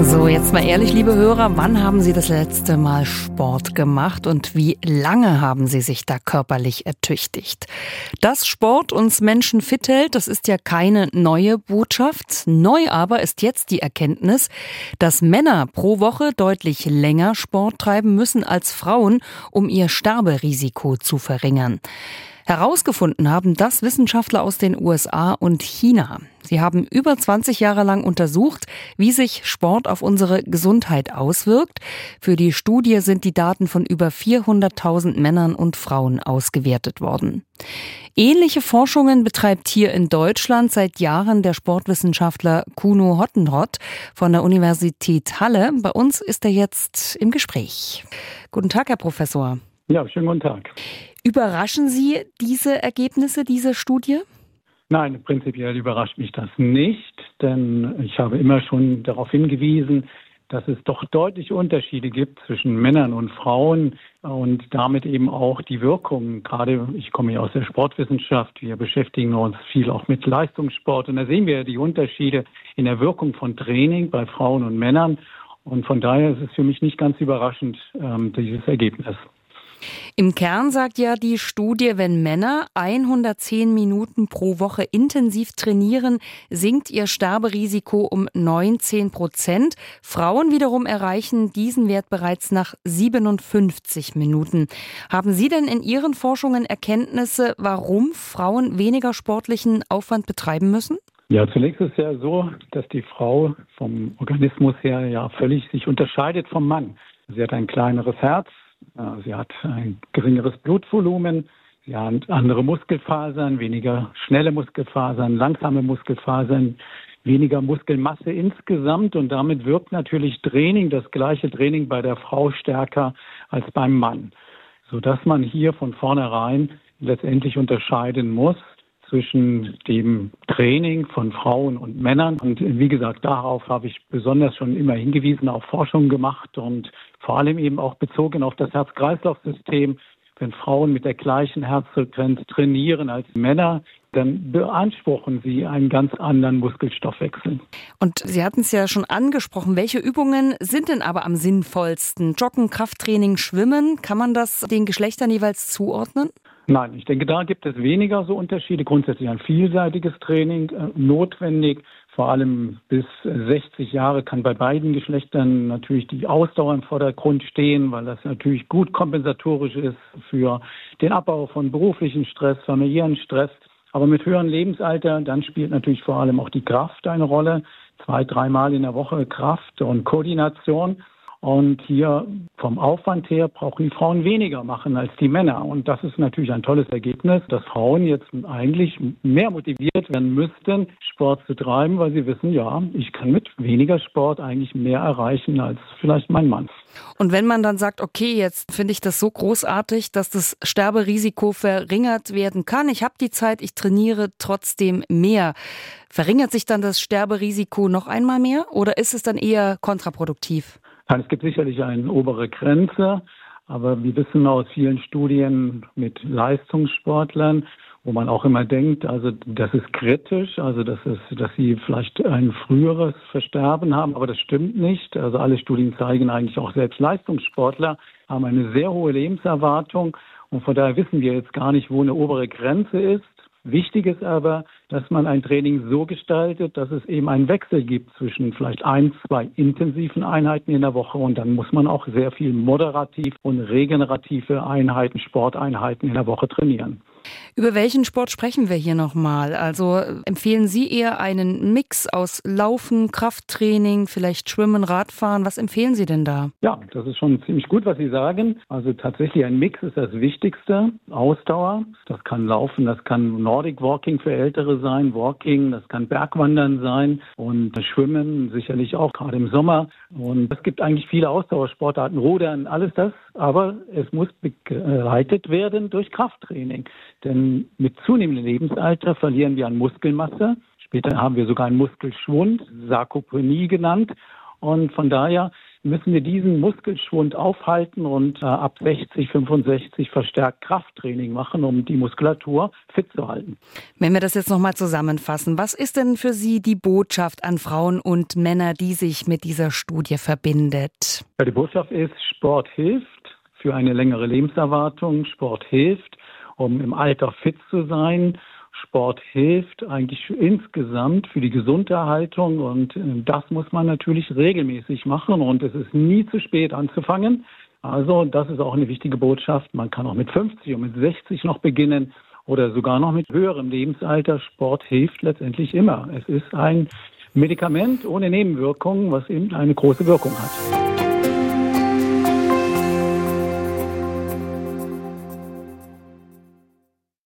So, jetzt mal ehrlich, liebe Hörer, wann haben Sie das letzte Mal Sport gemacht und wie lange haben Sie sich da körperlich ertüchtigt? Dass Sport uns Menschen fit hält, das ist ja keine neue Botschaft. Neu aber ist jetzt die Erkenntnis, dass Männer pro Woche deutlich länger Sport treiben müssen als Frauen, um ihr Sterberisiko zu verringern. Herausgefunden haben das Wissenschaftler aus den USA und China. Sie haben über 20 Jahre lang untersucht, wie sich Sport auf unsere Gesundheit auswirkt. Für die Studie sind die Daten von über 400.000 Männern und Frauen ausgewertet worden. Ähnliche Forschungen betreibt hier in Deutschland seit Jahren der Sportwissenschaftler Kuno Hottenrott von der Universität Halle. Bei uns ist er jetzt im Gespräch. Guten Tag, Herr Professor. Ja, schönen guten Tag. Überraschen Sie diese Ergebnisse dieser Studie? Nein, prinzipiell überrascht mich das nicht, denn ich habe immer schon darauf hingewiesen, dass es doch deutliche Unterschiede gibt zwischen Männern und Frauen und damit eben auch die Wirkung. Gerade ich komme ja aus der Sportwissenschaft, wir beschäftigen uns viel auch mit Leistungssport und da sehen wir die Unterschiede in der Wirkung von Training bei Frauen und Männern. Und von daher ist es für mich nicht ganz überraschend, ähm, dieses Ergebnis. Im Kern sagt ja die Studie, wenn Männer 110 Minuten pro Woche intensiv trainieren, sinkt ihr Sterberisiko um 19 Prozent. Frauen wiederum erreichen diesen Wert bereits nach 57 Minuten. Haben Sie denn in Ihren Forschungen Erkenntnisse, warum Frauen weniger sportlichen Aufwand betreiben müssen? Ja, zunächst ist es ja so, dass die Frau vom Organismus her ja völlig sich unterscheidet vom Mann. Sie hat ein kleineres Herz, Sie hat ein geringeres Blutvolumen, sie hat andere Muskelfasern, weniger schnelle Muskelfasern, langsame Muskelfasern, weniger Muskelmasse insgesamt. Und damit wirkt natürlich Training, das gleiche Training bei der Frau stärker als beim Mann, sodass man hier von vornherein letztendlich unterscheiden muss zwischen dem Training von Frauen und Männern. Und wie gesagt, darauf habe ich besonders schon immer hingewiesen, auch Forschung gemacht und vor allem eben auch bezogen auf das Herz-Kreislauf-System. Wenn Frauen mit der gleichen Herzfrequenz trainieren als Männer, dann beanspruchen sie einen ganz anderen Muskelstoffwechsel. Und Sie hatten es ja schon angesprochen. Welche Übungen sind denn aber am sinnvollsten? Joggen, Krafttraining, Schwimmen? Kann man das den Geschlechtern jeweils zuordnen? Nein, ich denke, da gibt es weniger so Unterschiede. Grundsätzlich ein vielseitiges Training äh, notwendig. Vor allem bis 60 Jahre kann bei beiden Geschlechtern natürlich die Ausdauer im Vordergrund stehen, weil das natürlich gut kompensatorisch ist für den Abbau von beruflichen Stress, familiären Stress. Aber mit höherem Lebensalter, dann spielt natürlich vor allem auch die Kraft eine Rolle. Zwei, dreimal in der Woche Kraft und Koordination. Und hier vom Aufwand her brauchen die Frauen weniger machen als die Männer. Und das ist natürlich ein tolles Ergebnis, dass Frauen jetzt eigentlich mehr motiviert werden müssten, Sport zu treiben, weil sie wissen, ja, ich kann mit weniger Sport eigentlich mehr erreichen als vielleicht mein Mann. Und wenn man dann sagt, okay, jetzt finde ich das so großartig, dass das Sterberisiko verringert werden kann, ich habe die Zeit, ich trainiere trotzdem mehr. Verringert sich dann das Sterberisiko noch einmal mehr oder ist es dann eher kontraproduktiv? Es gibt sicherlich eine obere Grenze, aber wir wissen aus vielen Studien mit Leistungssportlern, wo man auch immer denkt, also das ist kritisch, also das ist, dass sie vielleicht ein früheres Versterben haben, aber das stimmt nicht. Also alle Studien zeigen eigentlich auch selbst Leistungssportler haben eine sehr hohe Lebenserwartung und von daher wissen wir jetzt gar nicht, wo eine obere Grenze ist. Wichtig ist aber, dass man ein Training so gestaltet, dass es eben einen Wechsel gibt zwischen vielleicht ein, zwei intensiven Einheiten in der Woche und dann muss man auch sehr viel moderativ und regenerative Einheiten, Sporteinheiten in der Woche trainieren. Über welchen Sport sprechen wir hier nochmal? Also empfehlen Sie eher einen Mix aus Laufen, Krafttraining, vielleicht Schwimmen, Radfahren? Was empfehlen Sie denn da? Ja, das ist schon ziemlich gut, was Sie sagen. Also tatsächlich ein Mix ist das Wichtigste. Ausdauer, das kann Laufen, das kann Nordic Walking für Ältere sein, Walking, das kann Bergwandern sein und Schwimmen sicherlich auch, gerade im Sommer. Und es gibt eigentlich viele Ausdauersportarten, Rudern, alles das. Aber es muss begleitet werden durch Krafttraining. Denn mit zunehmendem Lebensalter verlieren wir an Muskelmasse. Später haben wir sogar einen Muskelschwund, Sarkopenie genannt. Und von daher müssen wir diesen Muskelschwund aufhalten und äh, ab 60, 65 verstärkt Krafttraining machen, um die Muskulatur fit zu halten. Wenn wir das jetzt nochmal zusammenfassen, was ist denn für Sie die Botschaft an Frauen und Männer, die sich mit dieser Studie verbindet? Ja, die Botschaft ist, Sport hilft für eine längere Lebenserwartung. Sport hilft, um im Alter fit zu sein. Sport hilft eigentlich insgesamt für die Gesunderhaltung und äh, das muss man natürlich regelmäßig machen und es ist nie zu spät anzufangen. Also das ist auch eine wichtige Botschaft. Man kann auch mit 50 und mit 60 noch beginnen oder sogar noch mit höherem Lebensalter. Sport hilft letztendlich immer. Es ist ein Medikament ohne Nebenwirkungen, was eben eine große Wirkung hat.